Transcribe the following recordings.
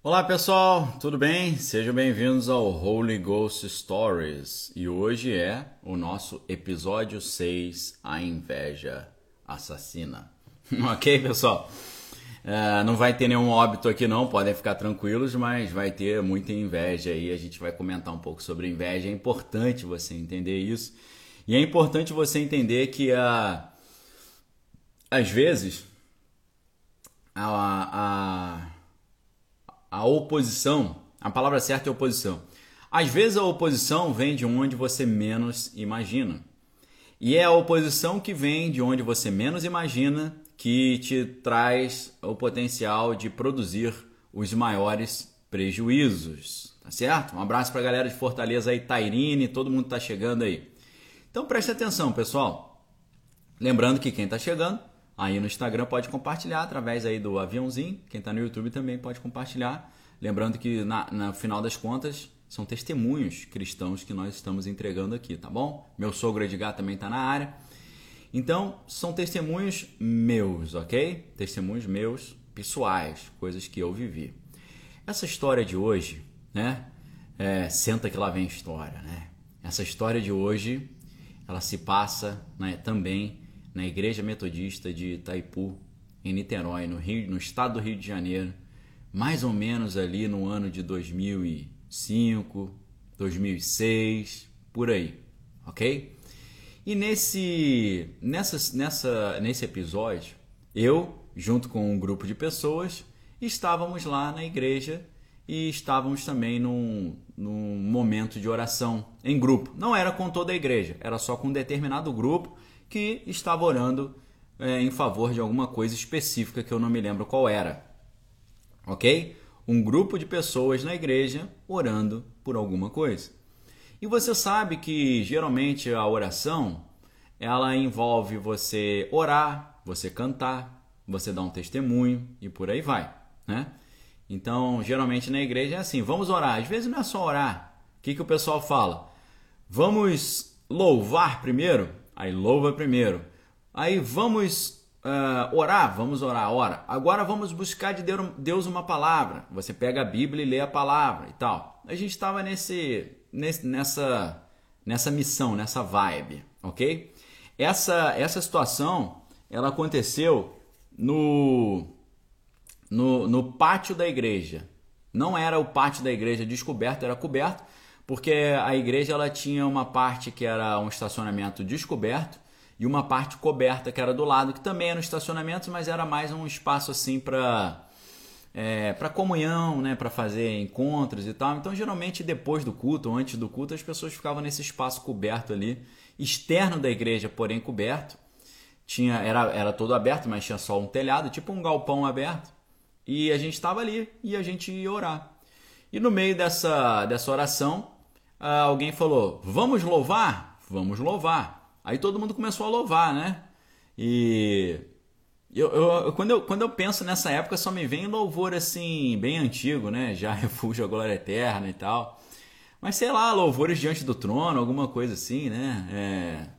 Olá pessoal, tudo bem? Sejam bem-vindos ao Holy Ghost Stories e hoje é o nosso episódio 6, A Inveja Assassina. ok, pessoal? É, não vai ter nenhum óbito aqui não, podem ficar tranquilos, mas vai ter muita inveja aí. A gente vai comentar um pouco sobre inveja. É importante você entender isso e é importante você entender que a, às vezes a, a a oposição, a palavra certa é oposição. Às vezes a oposição vem de onde você menos imagina. E é a oposição que vem de onde você menos imagina que te traz o potencial de produzir os maiores prejuízos. Tá certo? Um abraço para a galera de Fortaleza aí, Tairine, todo mundo está chegando aí. Então preste atenção, pessoal. Lembrando que quem está chegando aí no Instagram pode compartilhar através aí do aviãozinho. Quem está no YouTube também pode compartilhar. Lembrando que na, no final das contas são testemunhos cristãos que nós estamos entregando aqui, tá bom? Meu sogro Edgar também está na área. Então, são testemunhos meus, ok? Testemunhos meus, pessoais, coisas que eu vivi. Essa história de hoje, né? É, senta que lá vem história, né? Essa história de hoje, ela se passa né, também na Igreja Metodista de Itaipu, em Niterói, no, Rio, no estado do Rio de Janeiro, mais ou menos ali no ano de 2005, 2006, por aí, ok? E nesse, nessa, nessa, nesse episódio, eu, junto com um grupo de pessoas, estávamos lá na igreja e estávamos também num, num momento de oração em grupo. Não era com toda a igreja, era só com um determinado grupo que estava orando é, em favor de alguma coisa específica que eu não me lembro qual era. Ok? Um grupo de pessoas na igreja orando por alguma coisa. E você sabe que geralmente a oração ela envolve você orar, você cantar, você dar um testemunho e por aí vai, né? Então, geralmente na igreja é assim, vamos orar. Às vezes não é só orar. O que, que o pessoal fala? Vamos louvar primeiro? Aí louva primeiro. Aí vamos uh, orar, vamos orar, ora. Agora vamos buscar de Deus uma palavra. Você pega a Bíblia e lê a palavra e tal. A gente estava nesse, nesse, nessa, nessa missão, nessa vibe, ok? Essa, essa situação, ela aconteceu no, no, no pátio da igreja. Não era o pátio da igreja descoberto, era coberto porque a igreja ela tinha uma parte que era um estacionamento descoberto e uma parte coberta que era do lado, que também era um estacionamento, mas era mais um espaço assim para é, para comunhão, né, para fazer encontros e tal. Então, geralmente depois do culto ou antes do culto, as pessoas ficavam nesse espaço coberto ali, externo da igreja, porém coberto. Tinha era era todo aberto, mas tinha só um telhado, tipo um galpão aberto. E a gente estava ali e a gente ia orar. E no meio dessa dessa oração, ah, alguém falou: Vamos louvar? Vamos louvar. Aí todo mundo começou a louvar, né? E eu, eu, quando, eu, quando eu penso nessa época, só me vem louvor assim, bem antigo, né? Já refúgio a glória eterna e tal. Mas sei lá, louvores diante do trono, alguma coisa assim, né? É,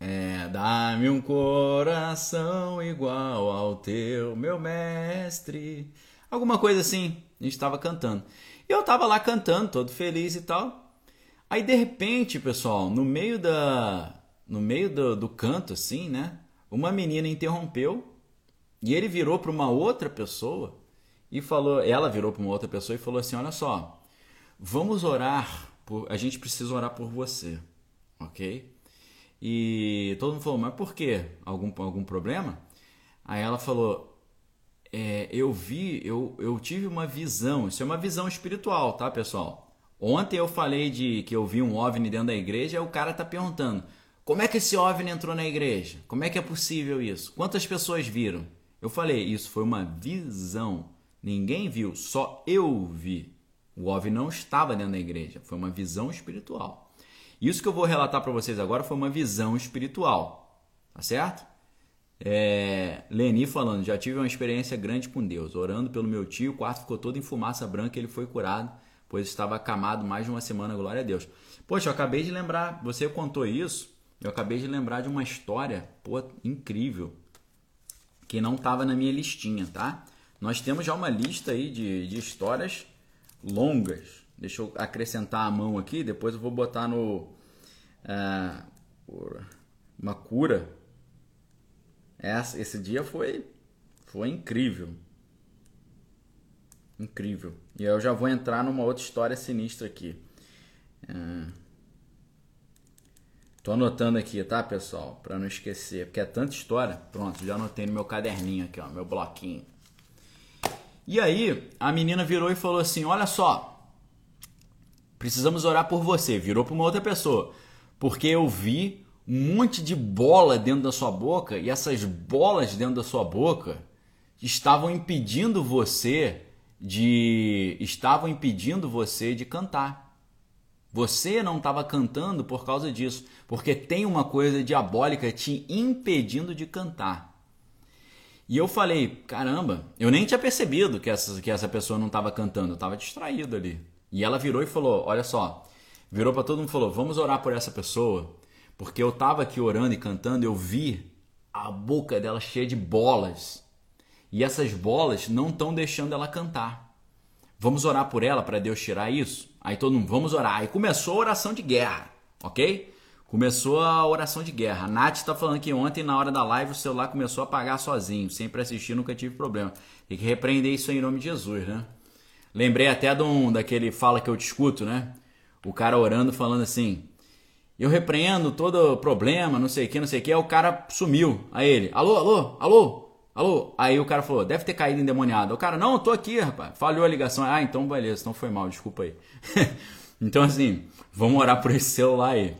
é, Dá-me um coração igual ao teu, meu mestre. Alguma coisa assim, a gente estava cantando. E eu tava lá cantando, todo feliz e tal. Aí de repente, pessoal, no meio da no meio do, do canto assim, né? Uma menina interrompeu e ele virou para uma outra pessoa e falou, ela virou para uma outra pessoa e falou assim: "Olha só, vamos orar, por, a gente precisa orar por você, OK?" E todo mundo falou: "Mas por quê? Algum algum problema?" Aí ela falou: é, eu vi, eu, eu tive uma visão, isso é uma visão espiritual, tá, pessoal? Ontem eu falei de que eu vi um OVNI dentro da igreja, e o cara tá perguntando: como é que esse OVNI entrou na igreja? Como é que é possível isso? Quantas pessoas viram? Eu falei: isso foi uma visão. Ninguém viu, só eu vi. O OVNI não estava dentro da igreja, foi uma visão espiritual. Isso que eu vou relatar para vocês agora foi uma visão espiritual, tá certo? É, Leni falando, já tive uma experiência grande com Deus, orando pelo meu tio, o quarto ficou todo em fumaça branca, ele foi curado, pois estava acamado mais de uma semana, glória a Deus. Poxa, eu acabei de lembrar, você contou isso, eu acabei de lembrar de uma história, pô, incrível, que não estava na minha listinha, tá? nós temos já uma lista aí de, de histórias longas. Deixa eu acrescentar a mão aqui, depois eu vou botar no. É, uma cura. Essa, esse dia foi, foi incrível. Incrível. E eu já vou entrar numa outra história sinistra aqui. É... Tô anotando aqui, tá, pessoal? Para não esquecer, porque é tanta história. Pronto, já anotei no meu caderninho aqui, ó, meu bloquinho. E aí, a menina virou e falou assim: "Olha só, precisamos orar por você". Virou para uma outra pessoa, porque eu vi um monte de bola dentro da sua boca e essas bolas dentro da sua boca estavam impedindo você de estavam impedindo você de cantar. Você não estava cantando por causa disso, porque tem uma coisa diabólica te impedindo de cantar. E eu falei, caramba, eu nem tinha percebido que essa, que essa pessoa não estava cantando, eu estava distraído ali. E ela virou e falou, olha só, virou para todo mundo e falou, vamos orar por essa pessoa, porque eu estava aqui orando e cantando, eu vi a boca dela cheia de bolas e essas bolas não estão deixando ela cantar. Vamos orar por ela para Deus tirar isso? Aí todo mundo, vamos orar. Aí começou a oração de guerra, ok? Começou a oração de guerra. A Nath está falando que ontem, na hora da live, o celular começou a apagar sozinho. Sempre assistir, nunca tive problema. Tem que repreender isso em nome de Jesus, né? Lembrei até de um, daquele fala que eu discuto, né? O cara orando, falando assim: Eu repreendo todo problema, não sei o que, não sei o que. Aí o cara sumiu. Aí ele: Alô, alô, alô, Alô? Aí o cara falou, deve ter caído endemoniado. O cara, não, tô aqui, rapaz. Falhou a ligação. Ah, então beleza, então foi mal, desculpa aí. então assim, vamos orar por esse celular aí.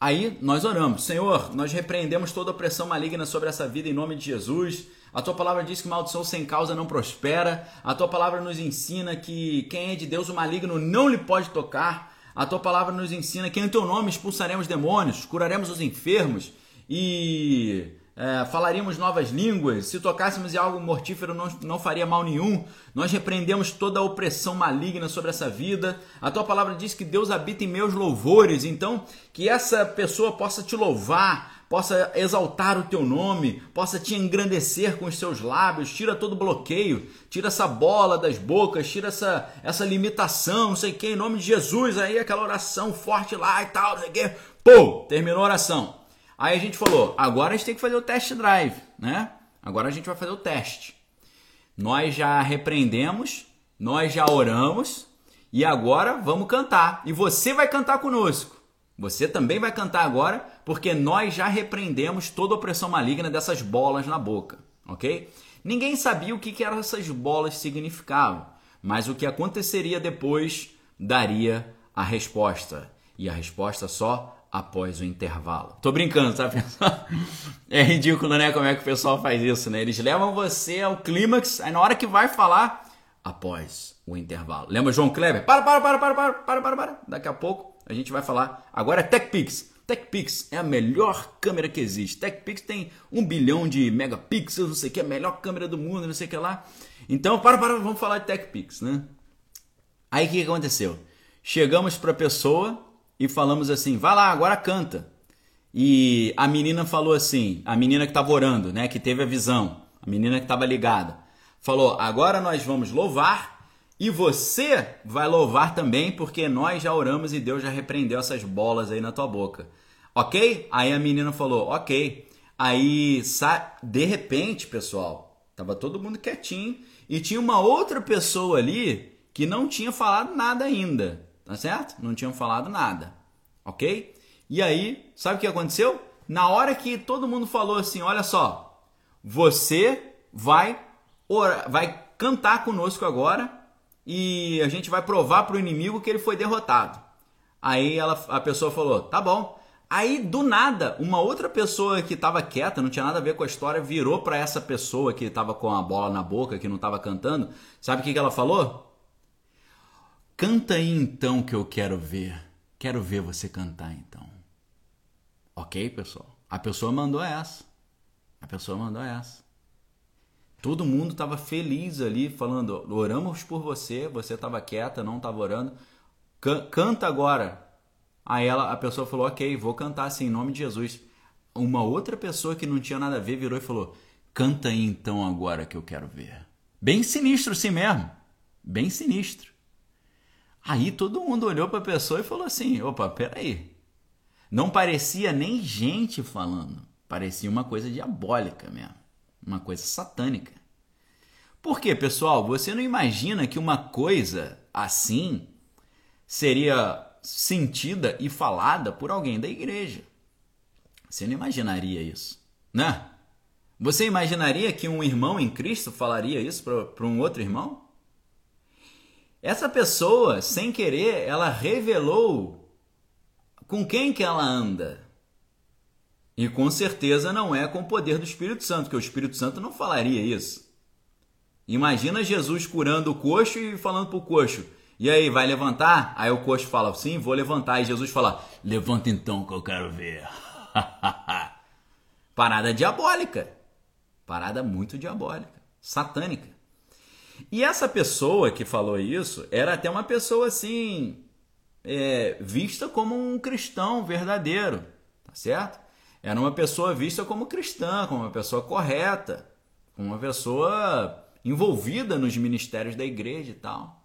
Aí nós oramos, Senhor, nós repreendemos toda opressão maligna sobre essa vida em nome de Jesus. A tua palavra diz que maldição sem causa não prospera. A tua palavra nos ensina que quem é de Deus o maligno não lhe pode tocar. A tua palavra nos ensina que em teu nome expulsaremos demônios, curaremos os enfermos e é, falaríamos novas línguas, se tocássemos em algo mortífero não, não faria mal nenhum, nós repreendemos toda a opressão maligna sobre essa vida. A tua palavra diz que Deus habita em meus louvores, então que essa pessoa possa te louvar, possa exaltar o teu nome, possa te engrandecer com os seus lábios, tira todo bloqueio, tira essa bola das bocas, tira essa, essa limitação, não sei o que, em nome de Jesus, aí aquela oração forte lá e tal, não sei o que, pô, terminou a oração. Aí a gente falou, agora a gente tem que fazer o test drive, né? Agora a gente vai fazer o teste. Nós já repreendemos, nós já oramos e agora vamos cantar. E você vai cantar conosco. Você também vai cantar agora, porque nós já repreendemos toda a opressão maligna dessas bolas na boca, ok? Ninguém sabia o que, que eram essas bolas significavam, mas o que aconteceria depois daria a resposta. E a resposta só após o intervalo. Tô brincando, tá, pessoal? É ridículo, né? Como é que o pessoal faz isso, né? Eles levam você ao clímax, aí na hora que vai falar, após o intervalo. Lembra João Kleber? Para, para, para, para, para, para, para, para. Daqui a pouco a gente vai falar. Agora é TechPix. TechPix é a melhor câmera que existe. TechPix tem um bilhão de megapixels, não sei o que, é a melhor câmera do mundo, não sei o que lá. Então, para, para, vamos falar de TechPix, né? Aí o que aconteceu? Chegamos para a pessoa e falamos assim: vai lá, agora canta. E a menina falou assim: a menina que estava orando, né, que teve a visão, a menina que estava ligada, falou: agora nós vamos louvar e você vai louvar também, porque nós já oramos e Deus já repreendeu essas bolas aí na tua boca. Ok? Aí a menina falou: ok. Aí, de repente, pessoal, tava todo mundo quietinho e tinha uma outra pessoa ali que não tinha falado nada ainda. Tá certo? Não tinham falado nada. Ok? E aí, sabe o que aconteceu? Na hora que todo mundo falou assim: olha só, você vai, orar, vai cantar conosco agora e a gente vai provar para o inimigo que ele foi derrotado. Aí ela, a pessoa falou: tá bom. Aí do nada, uma outra pessoa que estava quieta, não tinha nada a ver com a história, virou para essa pessoa que estava com a bola na boca, que não estava cantando. Sabe o que, que ela falou? Canta aí então que eu quero ver. Quero ver você cantar então. Ok, pessoal? A pessoa mandou essa. A pessoa mandou essa. Todo mundo estava feliz ali, falando: oramos por você, você estava quieta, não estava orando. Canta agora. Aí ela, a pessoa falou: ok, vou cantar assim, em nome de Jesus. Uma outra pessoa que não tinha nada a ver virou e falou: Canta aí então agora que eu quero ver. Bem sinistro assim mesmo. Bem sinistro. Aí todo mundo olhou para a pessoa e falou assim: opa, peraí. Não parecia nem gente falando, parecia uma coisa diabólica mesmo, uma coisa satânica. Por quê, pessoal? Você não imagina que uma coisa assim seria sentida e falada por alguém da igreja? Você não imaginaria isso, né? Você imaginaria que um irmão em Cristo falaria isso para um outro irmão? Essa pessoa, sem querer, ela revelou com quem que ela anda. E com certeza não é com o poder do Espírito Santo, porque o Espírito Santo não falaria isso. Imagina Jesus curando o coxo e falando para o coxo: E aí, vai levantar? Aí o coxo fala: Sim, vou levantar. E Jesus fala: Levanta então que eu quero ver. Parada diabólica. Parada muito diabólica, satânica. E essa pessoa que falou isso era até uma pessoa assim, é, vista como um cristão verdadeiro, tá certo? Era uma pessoa vista como cristã, como uma pessoa correta, como uma pessoa envolvida nos ministérios da igreja e tal.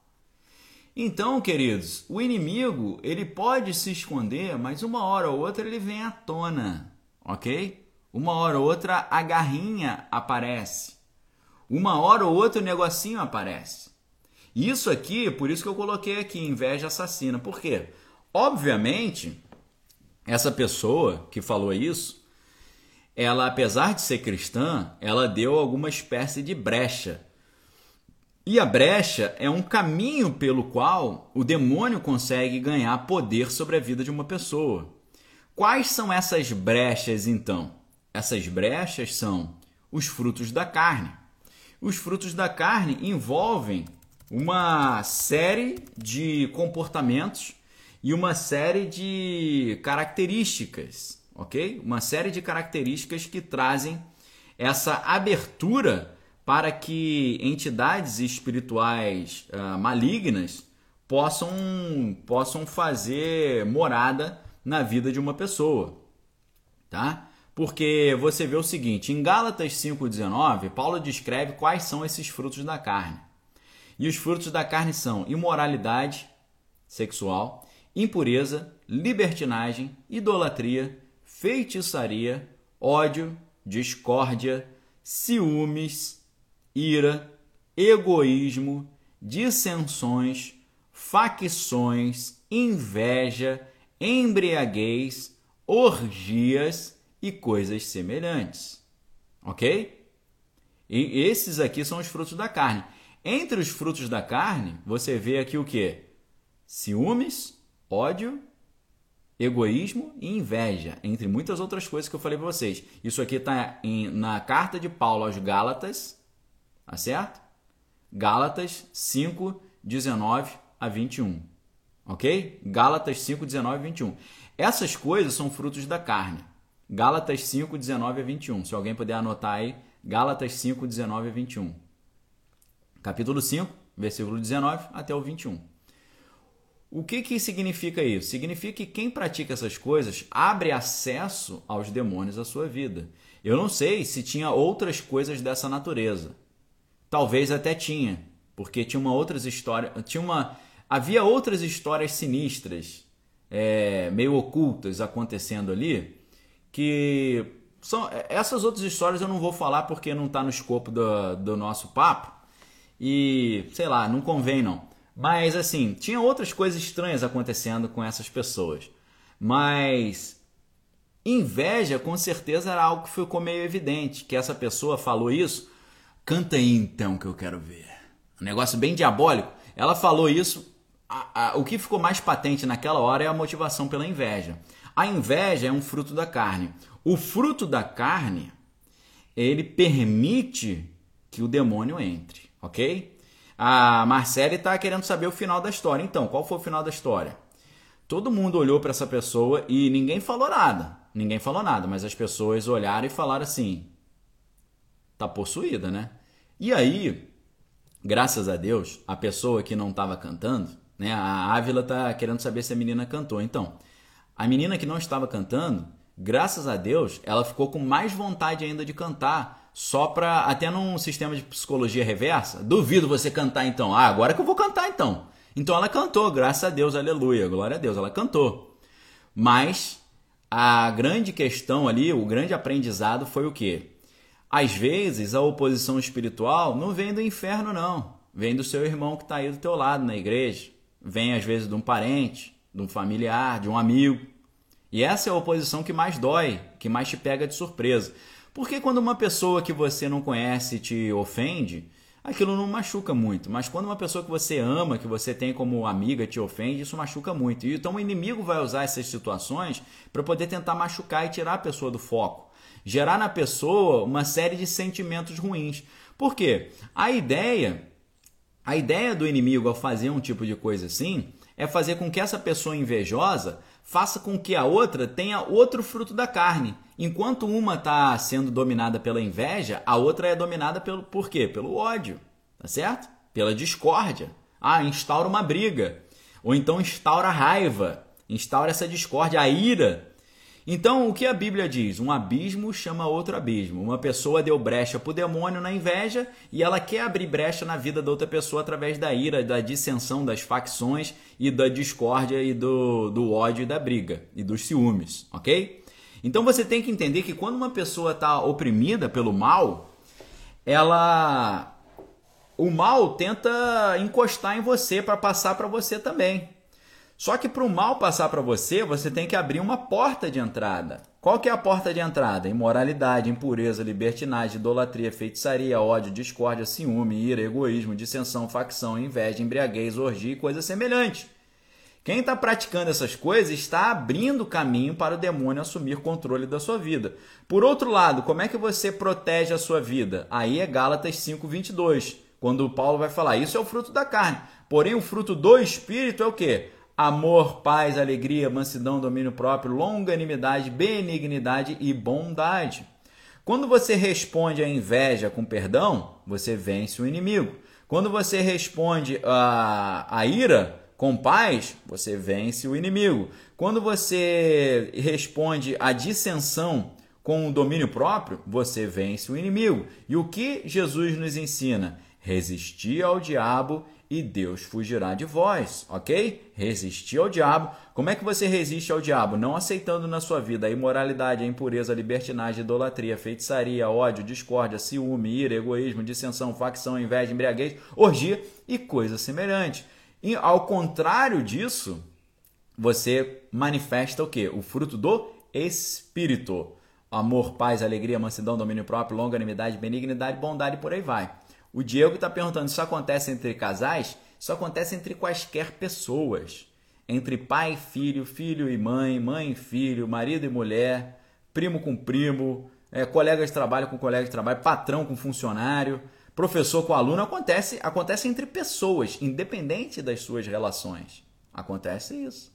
Então, queridos, o inimigo ele pode se esconder, mas uma hora ou outra ele vem à tona, ok? Uma hora ou outra a garrinha aparece. Uma hora ou outra o negocinho aparece. Isso aqui, por isso que eu coloquei aqui inveja assassina. Por quê? Obviamente, essa pessoa que falou isso, ela apesar de ser cristã, ela deu alguma espécie de brecha. E a brecha é um caminho pelo qual o demônio consegue ganhar poder sobre a vida de uma pessoa. Quais são essas brechas então? Essas brechas são os frutos da carne. Os frutos da carne envolvem uma série de comportamentos e uma série de características, ok? Uma série de características que trazem essa abertura para que entidades espirituais uh, malignas possam, possam fazer morada na vida de uma pessoa, tá? Porque você vê o seguinte, em Gálatas 5:19, Paulo descreve quais são esses frutos da carne. E os frutos da carne são imoralidade sexual, impureza, libertinagem, idolatria, feitiçaria, ódio, discórdia, ciúmes, ira, egoísmo, dissensões, facções, inveja, embriaguez, orgias e coisas semelhantes. Ok? E esses aqui são os frutos da carne. Entre os frutos da carne, você vê aqui o que? Ciúmes, ódio, egoísmo e inveja, entre muitas outras coisas que eu falei para vocês. Isso aqui está na carta de Paulo aos Gálatas, tá certo? Gálatas 5, 19 a 21. Ok? Gálatas 5, 19 a 21. Essas coisas são frutos da carne. Gálatas 5, 19 a 21. Se alguém puder anotar aí, Gálatas 5, 19 a 21. Capítulo 5, versículo 19 até o 21. O que, que significa isso? Significa que quem pratica essas coisas abre acesso aos demônios à sua vida. Eu não sei se tinha outras coisas dessa natureza. Talvez até tinha, porque tinha uma outras histórias, tinha uma havia outras histórias sinistras, é, meio ocultas acontecendo ali, que são essas outras histórias eu não vou falar porque não está no escopo do, do nosso papo e sei lá, não convém não. Mas assim, tinha outras coisas estranhas acontecendo com essas pessoas. Mas inveja com certeza era algo que ficou meio evidente, que essa pessoa falou isso. Canta aí então que eu quero ver. Um negócio bem diabólico. Ela falou isso. A, a, o que ficou mais patente naquela hora é a motivação pela inveja. A inveja é um fruto da carne. O fruto da carne, ele permite que o demônio entre, ok? A Marcele está querendo saber o final da história. Então, qual foi o final da história? Todo mundo olhou para essa pessoa e ninguém falou nada. Ninguém falou nada, mas as pessoas olharam e falaram assim: tá possuída, né? E aí, graças a Deus, a pessoa que não estava cantando, né? A Ávila tá querendo saber se a menina cantou. Então, a menina que não estava cantando, graças a Deus, ela ficou com mais vontade ainda de cantar, só para até num sistema de psicologia reversa. Duvido você cantar então. Ah, agora que eu vou cantar então. Então ela cantou, graças a Deus, aleluia, glória a Deus, ela cantou. Mas a grande questão ali, o grande aprendizado foi o quê? Às vezes a oposição espiritual não vem do inferno não, vem do seu irmão que está aí do teu lado na igreja, vem às vezes de um parente, de um familiar, de um amigo. E essa é a oposição que mais dói, que mais te pega de surpresa. Porque quando uma pessoa que você não conhece te ofende, aquilo não machuca muito. Mas quando uma pessoa que você ama, que você tem como amiga, te ofende, isso machuca muito. E então o inimigo vai usar essas situações para poder tentar machucar e tirar a pessoa do foco. Gerar na pessoa uma série de sentimentos ruins. Por quê? A ideia, a ideia do inimigo ao fazer um tipo de coisa assim é fazer com que essa pessoa invejosa faça com que a outra tenha outro fruto da carne. Enquanto uma está sendo dominada pela inveja, a outra é dominada pelo por quê? Pelo ódio, tá certo? Pela discórdia. Ah, instaura uma briga. Ou então instaura raiva, instaura essa discórdia, a ira. Então, o que a Bíblia diz? Um abismo chama outro abismo. Uma pessoa deu brecha para o demônio na inveja e ela quer abrir brecha na vida da outra pessoa através da ira, da dissensão, das facções e da discórdia e do, do ódio e da briga e dos ciúmes, ok? Então você tem que entender que quando uma pessoa está oprimida pelo mal, ela. O mal tenta encostar em você para passar para você também. Só que para o mal passar para você, você tem que abrir uma porta de entrada. Qual que é a porta de entrada? Imoralidade, impureza, libertinagem, idolatria, feitiçaria, ódio, discórdia, ciúme, ira, egoísmo, dissensão, facção, inveja, embriaguez, orgia e coisas semelhantes. Quem está praticando essas coisas está abrindo caminho para o demônio assumir controle da sua vida. Por outro lado, como é que você protege a sua vida? Aí é Gálatas 5:22, quando Paulo vai falar: "Isso é o fruto da carne". Porém, o fruto do espírito é o quê? Amor, paz, alegria, mansidão, domínio próprio, longanimidade, benignidade e bondade. Quando você responde à inveja com perdão, você vence o inimigo. Quando você responde à, à ira com paz, você vence o inimigo. Quando você responde à dissensão com o domínio próprio, você vence o inimigo. E o que Jesus nos ensina? Resistir ao diabo e Deus fugirá de vós, ok? Resistir ao diabo. Como é que você resiste ao diabo? Não aceitando na sua vida a imoralidade, a impureza, a libertinagem, a idolatria, a feitiçaria, ódio, discórdia, ciúme, ira, egoísmo, dissensão, facção, inveja, embriaguez, orgia e coisas semelhantes. E ao contrário disso, você manifesta o que? O fruto do Espírito. Amor, paz, alegria, mansidão, domínio próprio, longanimidade, benignidade, bondade e por aí vai. O Diego está perguntando: isso acontece entre casais? Isso acontece entre quaisquer pessoas. Entre pai e filho, filho e mãe, mãe e filho, marido e mulher, primo com primo, é, colega de trabalho com colega de trabalho, patrão com funcionário, professor com aluno. Acontece, acontece entre pessoas, independente das suas relações. Acontece isso.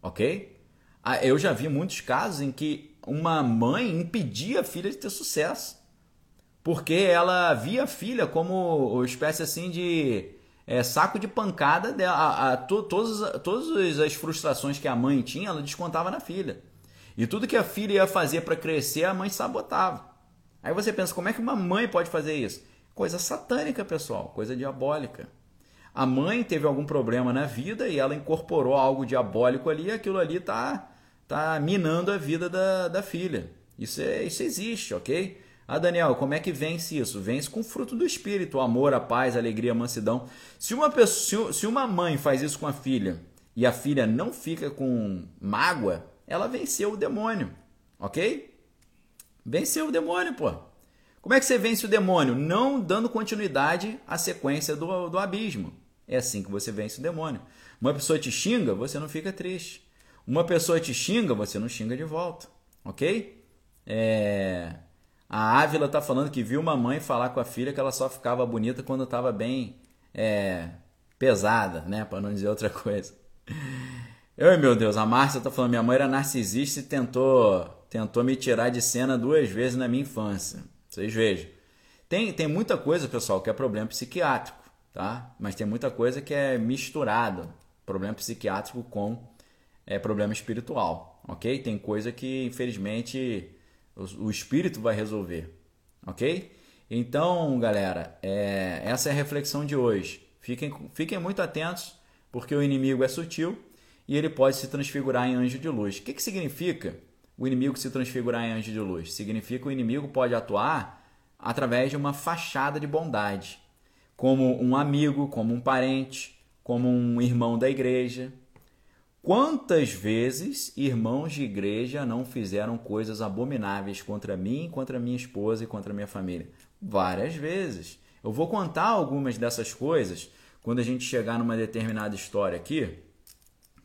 Ok? Ah, eu já vi muitos casos em que uma mãe impedia a filha de ter sucesso porque ela via a filha como uma espécie assim de é, saco de pancada dela. A, a, to, todas, todas as frustrações que a mãe tinha, ela descontava na filha. E tudo que a filha ia fazer para crescer, a mãe sabotava. Aí você pensa, como é que uma mãe pode fazer isso? Coisa satânica, pessoal, coisa diabólica. A mãe teve algum problema na vida e ela incorporou algo diabólico ali, e aquilo ali tá, tá minando a vida da, da filha. Isso, é, isso existe, ok? Ah, Daniel, como é que vence isso? Vence com o fruto do Espírito, amor, a paz, alegria, a mansidão. Se uma, pessoa, se uma mãe faz isso com a filha e a filha não fica com mágoa, ela venceu o demônio, ok? Venceu o demônio, pô. Como é que você vence o demônio? Não dando continuidade à sequência do, do abismo. É assim que você vence o demônio. Uma pessoa te xinga, você não fica triste. Uma pessoa te xinga, você não xinga de volta, ok? É... A Ávila tá falando que viu uma mãe falar com a filha que ela só ficava bonita quando estava bem é, pesada, né? Para não dizer outra coisa. Ai meu Deus, a Márcia tá falando: minha mãe era narcisista e tentou, tentou me tirar de cena duas vezes na minha infância. Vocês vejam. Tem, tem muita coisa, pessoal, que é problema psiquiátrico, tá? Mas tem muita coisa que é misturado. Problema psiquiátrico com é, problema espiritual, ok? Tem coisa que, infelizmente o, espírito vai resolver. ok? Então, galera, é, essa é a reflexão de hoje. Fiquem, fiquem muito atentos, porque o inimigo é sutil e ele pode se transfigurar em anjo de luz. O que, que significa o inimigo se transfigurar em anjo de luz? Significa que o inimigo pode atuar através de uma fachada de bondade, como um amigo, como um parente, como um irmão da igreja. Quantas vezes irmãos de igreja não fizeram coisas abomináveis contra mim, contra minha esposa e contra minha família? Várias vezes. Eu vou contar algumas dessas coisas quando a gente chegar numa determinada história aqui,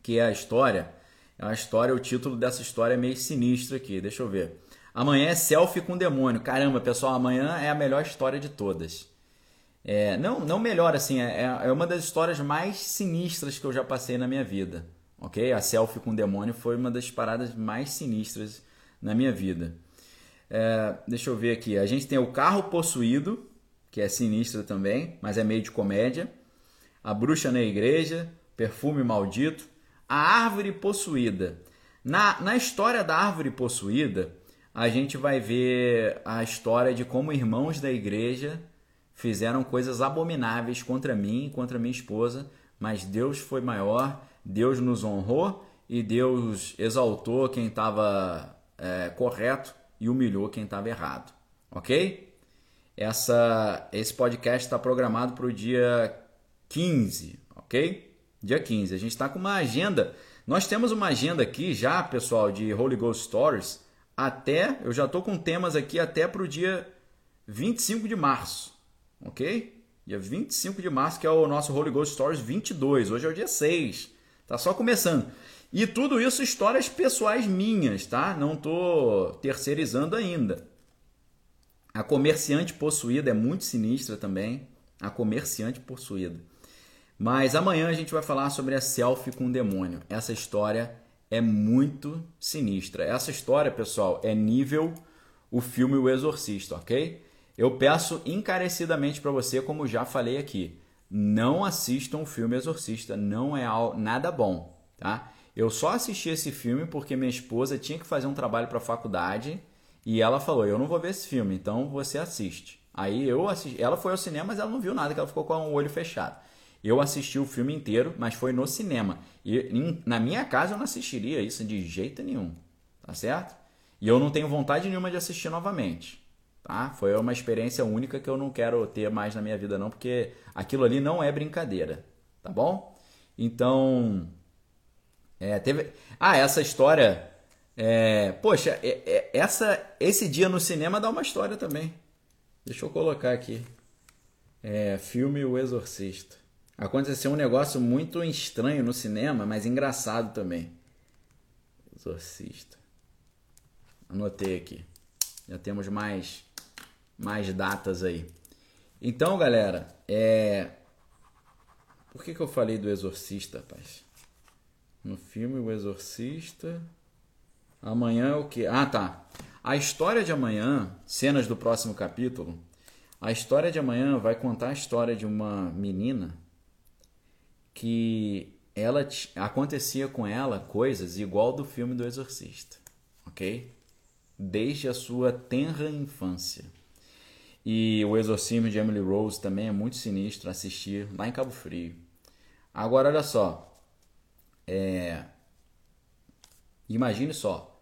que é a história é uma história, o título dessa história é meio sinistro aqui, deixa eu ver. Amanhã é selfie com demônio. Caramba, pessoal, amanhã é a melhor história de todas. É, não, não melhor assim, é, é uma das histórias mais sinistras que eu já passei na minha vida. Ok? A selfie com demônio foi uma das paradas mais sinistras na minha vida. É, deixa eu ver aqui. A gente tem o carro possuído, que é sinistro também, mas é meio de comédia. A bruxa na igreja, perfume maldito, a árvore possuída. Na, na história da árvore possuída, a gente vai ver a história de como irmãos da igreja fizeram coisas abomináveis contra mim e contra minha esposa, mas Deus foi maior, Deus nos honrou e Deus exaltou quem estava é, correto e humilhou quem estava errado. Ok? Essa, esse podcast está programado para o dia 15, ok? Dia 15. A gente está com uma agenda. Nós temos uma agenda aqui já, pessoal, de Holy Ghost Stories. Até, eu já estou com temas aqui até para o dia 25 de março. Ok? Dia 25 de março, que é o nosso Holy Ghost Stories 22. Hoje é o dia 6. Tá só começando. E tudo isso histórias pessoais minhas, tá? Não tô terceirizando ainda. A comerciante possuída é muito sinistra também. A comerciante possuída. Mas amanhã a gente vai falar sobre a selfie com o demônio. Essa história é muito sinistra. Essa história, pessoal, é nível o filme O Exorcista, ok? Eu peço encarecidamente para você, como já falei aqui, não assistam o filme Exorcista, não é nada bom, tá? Eu só assisti esse filme porque minha esposa tinha que fazer um trabalho para a faculdade e ela falou: "Eu não vou ver esse filme, então você assiste". Aí eu assisti, ela foi ao cinema, mas ela não viu nada, que ela ficou com o olho fechado. Eu assisti o filme inteiro, mas foi no cinema. E na minha casa eu não assistiria isso de jeito nenhum. Tá certo? E eu não tenho vontade nenhuma de assistir novamente. Tá? Foi uma experiência única que eu não quero ter mais na minha vida, não, porque aquilo ali não é brincadeira. Tá bom? Então. É, teve. Ah, essa história. É... Poxa, é, é, essa, esse dia no cinema dá uma história também. Deixa eu colocar aqui. É, filme O Exorcista. Aconteceu um negócio muito estranho no cinema, mas engraçado também. Exorcista. Anotei aqui. Já temos mais mais datas aí. Então, galera, é Por que que eu falei do Exorcista, rapaz? No filme O Exorcista. Amanhã é o que? Ah, tá. A história de amanhã, cenas do próximo capítulo. A história de amanhã vai contar a história de uma menina que ela acontecia com ela coisas igual do filme do Exorcista, ok? Desde a sua tenra infância. E o Exorcismo de Emily Rose também é muito sinistro assistir lá em Cabo Frio. Agora, olha só. É... Imagine só.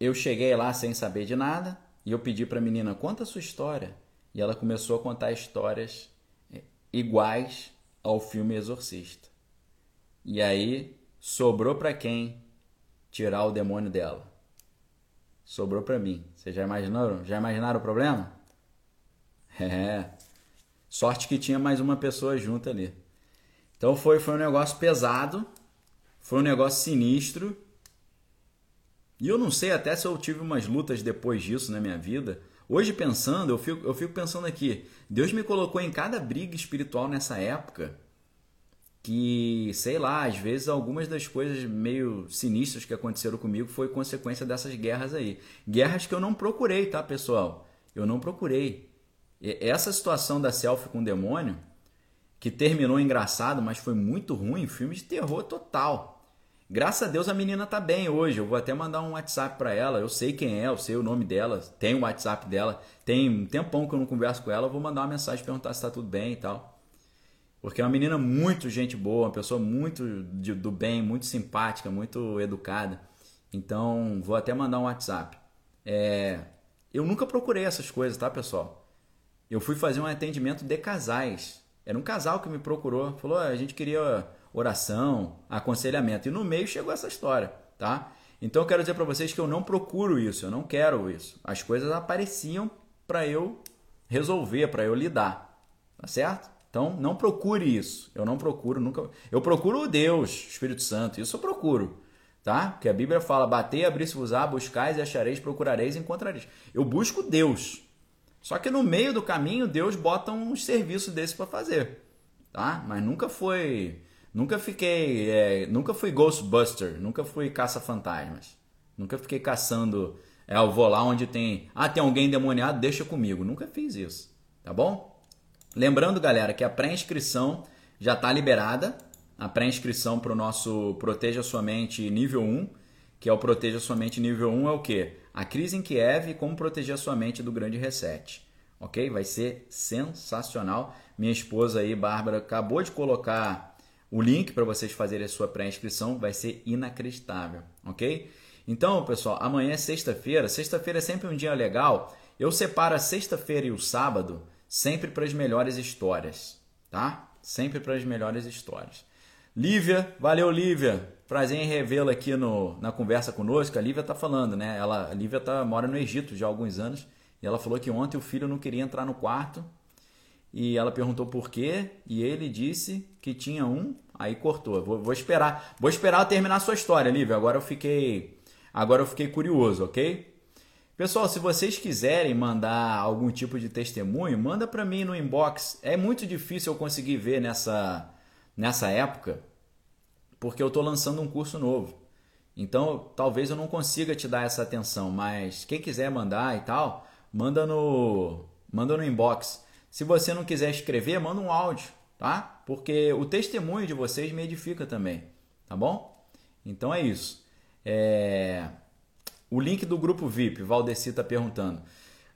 Eu cheguei lá sem saber de nada e eu pedi para a menina, conta a sua história. E ela começou a contar histórias é, iguais ao filme Exorcista. E aí sobrou para quem tirar o demônio dela? Sobrou para mim. Vocês já imaginaram? Já imaginaram o problema? É. Sorte que tinha mais uma pessoa junto ali. Então foi, foi um negócio pesado, foi um negócio sinistro. E eu não sei até se eu tive umas lutas depois disso na minha vida, Hoje pensando, eu fico, eu fico pensando aqui, Deus me colocou em cada briga espiritual nessa época que, sei lá, às vezes algumas das coisas meio sinistras que aconteceram comigo foi consequência dessas guerras aí. Guerras que eu não procurei, tá, pessoal? Eu não procurei. Essa situação da selfie com o demônio, que terminou engraçado, mas foi muito ruim, filme de terror total. Graças a Deus a menina tá bem hoje. Eu vou até mandar um WhatsApp para ela. Eu sei quem é, eu sei o nome dela, tem o WhatsApp dela. Tem um tempão que eu não converso com ela. Eu vou mandar uma mensagem perguntar se tá tudo bem e tal. Porque é uma menina muito gente boa, uma pessoa muito de, do bem, muito simpática, muito educada. Então, vou até mandar um WhatsApp. É, eu nunca procurei essas coisas, tá, pessoal? Eu fui fazer um atendimento de casais. Era um casal que me procurou, falou: a gente queria oração, aconselhamento. E no meio chegou essa história, tá? Então eu quero dizer para vocês que eu não procuro isso, eu não quero isso. As coisas apareciam para eu resolver, para eu lidar, tá certo? Então não procure isso. Eu não procuro nunca. Eu procuro o Deus, Espírito Santo. Isso eu procuro tá? Porque a Bíblia fala: batei, abrir-se-vos-á, buscais e achareis, procurareis e encontrareis. Eu busco Deus. Só que no meio do caminho, Deus bota um serviço desse para fazer, tá? Mas nunca foi. Nunca fiquei. É, nunca fui Ghostbuster, nunca fui caça-fantasmas. Nunca fiquei caçando. É, eu vou lá onde tem. Ah, tem alguém demoniado, deixa comigo. Nunca fiz isso, tá bom? Lembrando, galera, que a pré-inscrição já está liberada, a pré-inscrição para o nosso Proteja Sua Mente nível 1, que é o Proteja Sua Mente nível 1 é o quê? A crise em Kiev e como proteger a sua mente do grande reset. Ok? Vai ser sensacional. Minha esposa aí, Bárbara, acabou de colocar o link para vocês fazerem a sua pré-inscrição. Vai ser inacreditável. Ok? Então, pessoal, amanhã é sexta-feira. Sexta-feira é sempre um dia legal. Eu separo a sexta-feira e o sábado sempre para as melhores histórias, tá? Sempre para as melhores histórias. Lívia, valeu Lívia. Prazer em revê-la aqui no, na conversa conosco. A Lívia está falando, né? Ela, a Lívia tá, mora no Egito já há alguns anos. E ela falou que ontem o filho não queria entrar no quarto. E ela perguntou por quê. E ele disse que tinha um. Aí cortou. Vou, vou esperar. Vou esperar terminar a sua história, Lívia. Agora eu fiquei. Agora eu fiquei curioso, ok? Pessoal, se vocês quiserem mandar algum tipo de testemunho, manda para mim no inbox. É muito difícil eu conseguir ver nessa, nessa época porque eu estou lançando um curso novo. Então, talvez eu não consiga te dar essa atenção, mas quem quiser mandar e tal, manda no manda no inbox. Se você não quiser escrever, manda um áudio, tá? Porque o testemunho de vocês me edifica também, tá bom? Então é isso. É... O link do grupo VIP, Valdeci está perguntando.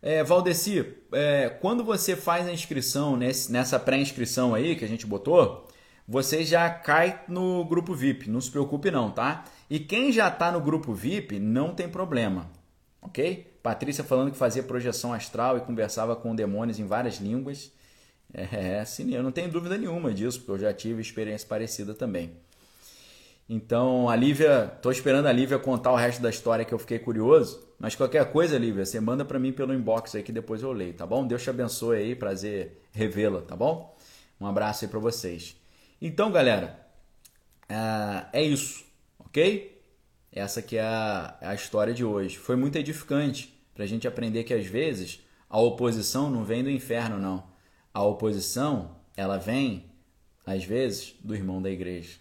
É, Valdeci, é, quando você faz a inscrição nesse, nessa pré-inscrição aí que a gente botou, você já cai no grupo VIP. Não se preocupe não, tá? E quem já está no grupo VIP, não tem problema, ok? Patrícia falando que fazia projeção astral e conversava com demônios em várias línguas. É, é sim, eu não tenho dúvida nenhuma disso, porque eu já tive experiência parecida também. Então, a Lívia, tô esperando a Lívia contar o resto da história que eu fiquei curioso. Mas qualquer coisa, Lívia, você manda para mim pelo inbox aí que depois eu leio, tá bom? Deus te abençoe aí, prazer revê-la, tá bom? Um abraço aí para vocês. Então, galera, uh, é isso, ok? Essa que é a, é a história de hoje. Foi muito edificante para a gente aprender que às vezes a oposição não vem do inferno, não. A oposição, ela vem, às vezes, do irmão da igreja.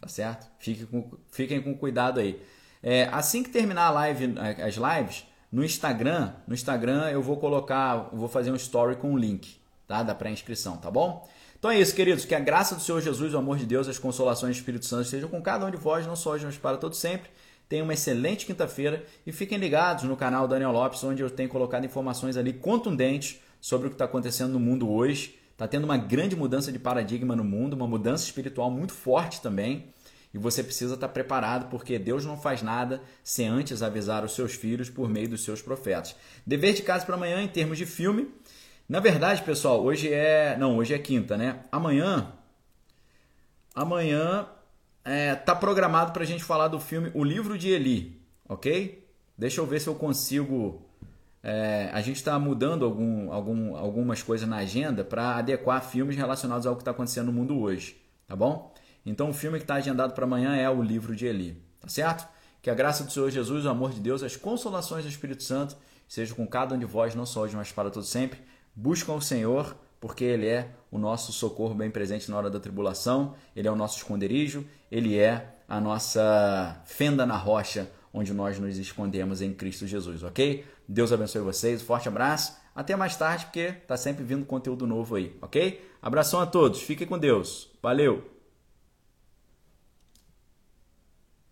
Tá certo? Fiquem com, fiquem com cuidado aí. É, assim que terminar a live, as lives, no Instagram, no Instagram eu vou colocar, vou fazer um story com o link, tá? Da pré-inscrição, tá bom? Então é isso, queridos. Que a graça do Senhor Jesus, o amor de Deus, as consolações do Espírito Santo estejam com cada um de vós, não só hoje, mas para todos sempre. Tenham uma excelente quinta-feira e fiquem ligados no canal Daniel Lopes, onde eu tenho colocado informações ali contundentes sobre o que está acontecendo no mundo hoje. Está tendo uma grande mudança de paradigma no mundo, uma mudança espiritual muito forte também. E você precisa estar tá preparado, porque Deus não faz nada sem antes avisar os seus filhos por meio dos seus profetas. Dever de casa para amanhã, em termos de filme, na verdade, pessoal, hoje é. Não, hoje é quinta, né? Amanhã. Amanhã é, tá programado para a gente falar do filme O Livro de Eli, ok? Deixa eu ver se eu consigo. É, a gente está mudando algum, algum, algumas coisas na agenda para adequar filmes relacionados ao que está acontecendo no mundo hoje, tá bom? Então o filme que está agendado para amanhã é O Livro de Eli, tá certo? Que a graça do Senhor Jesus, o amor de Deus, as consolações do Espírito Santo sejam com cada um de vós, não só hoje, mas para todos sempre buscam o Senhor, porque Ele é o nosso socorro bem presente na hora da tribulação, Ele é o nosso esconderijo, Ele é a nossa fenda na rocha, onde nós nos escondemos em Cristo Jesus, ok? Deus abençoe vocês, forte abraço, até mais tarde, porque tá sempre vindo conteúdo novo aí, ok? Abração a todos, fiquem com Deus, valeu!